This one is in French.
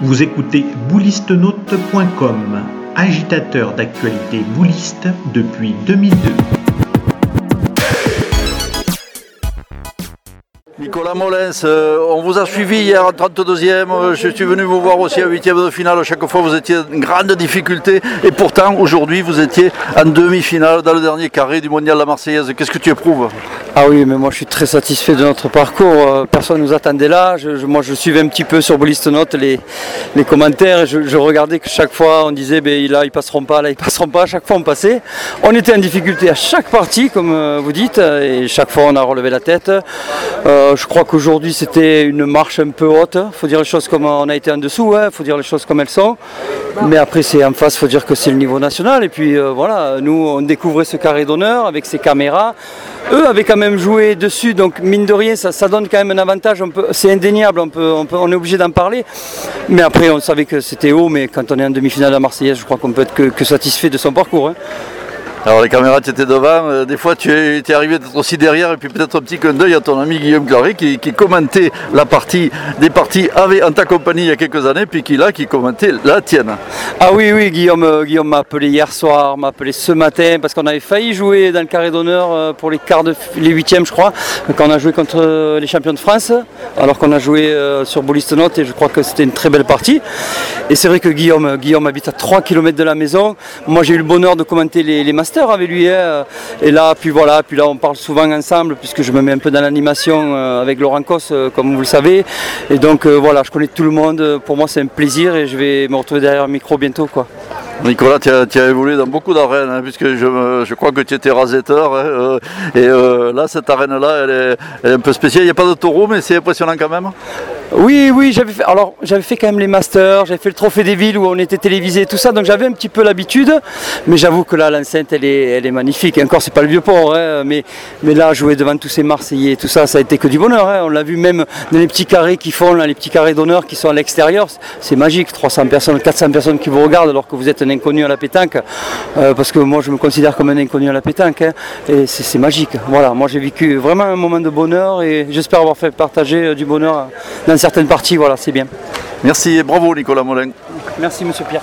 Vous écoutez boulistenote.com, agitateur d'actualité bouliste depuis 2002. Nicolas Molins, euh, on vous a suivi hier en 32e, euh, je suis venu vous voir aussi à 8e de finale, chaque fois vous étiez en grande difficulté. Et pourtant aujourd'hui vous étiez en demi-finale dans le dernier carré du mondial La Marseillaise. Qu'est-ce que tu éprouves? Ah oui, mais moi je suis très satisfait de notre parcours, euh, personne ne nous attendait là, moi je suivais un petit peu sur Boliste Note les, commentaires je, regardais que chaque fois on disait ben, là ils passeront pas, là ils passeront pas, à chaque fois on passait. On était en difficulté à chaque partie comme vous dites. Et chaque fois on a relevé la tête. Je crois qu'aujourd'hui c'était une marche un peu haute. Il faut dire les choses comme on a été en dessous, il hein. faut dire les choses comme elles sont. Mais après c'est en face, il faut dire que c'est le niveau national. Et puis euh, voilà, nous on découvrait ce carré d'honneur avec ses caméras. Eux avaient quand même joué dessus, donc mine de rien, ça, donne quand même un avantage. C'est indéniable, on, est obligé d'en parler. Mais après on savait que c'était haut, mais quand on est en demi-finale à Marseillaise, je crois qu'on peut être que, satisfait de son parcours. Hein. Alors les caméras tu étais devant, euh, des fois tu es, arrivé d'être aussi derrière et puis peut-être un petit clin d'œil à ton ami Guillaume Clary qui, commentait la partie des parties avec, en ta compagnie il y a quelques années puis qui là qui commentait la tienne. Ah oui oui Guillaume, euh, Guillaume m'a appelé hier soir, m'a appelé ce matin parce qu'on avait failli jouer dans le carré d'honneur euh, pour les quarts de les huitièmes je crois, quand on a joué contre les champions de France, alors qu'on a joué sur Boliste Note et je crois que c'était une très belle partie. Et c'est vrai que Guillaume, Guillaume habite à 3 km de la maison. Moi j'ai eu le bonheur de commenter les masters avec lui. Hein. Et là, puis voilà, puis là on parle souvent ensemble puisque je me mets un peu dans l'animation euh, avec Laurent Cos, euh, comme vous le savez. Et donc euh, voilà, je connais tout le monde. Pour moi, c'est un plaisir et je vais me retrouver derrière le micro bientôt, quoi. Nicolas, tu as, évolué dans beaucoup d'arènes, hein, puisque je, crois que tu étais rasetteur. Hein, et là, cette arène-là, elle, elle est, un peu spéciale. Il n'y a pas de taureau, mais c'est impressionnant quand même. Oui, oui, j'avais fait, alors j'avais fait quand même les masters, j'avais fait le trophée des villes où on était télévisé, tout ça, donc j'avais un petit peu l'habitude, mais j'avoue que là l'enceinte elle est, magnifique. Et encore c'est pas le vieux port, hein, mais, là jouer devant tous ces Marseillais, tout ça, ça a été que du bonheur. Hein. On l'a vu même dans les petits carrés qui font, les petits carrés d'honneur qui sont à l'extérieur, c'est magique. 300 personnes, 400 personnes qui vous regardent alors que vous êtes un inconnu à la pétanque, euh, parce que moi je me considère comme un inconnu à la pétanque, hein, et c'est magique. Voilà, moi j'ai vécu vraiment un moment de bonheur et j'espère avoir fait partager euh, du bonheur dans certaines parties, voilà, c'est bien. Merci et bravo Nicolas Molin. Merci Monsieur Pierre.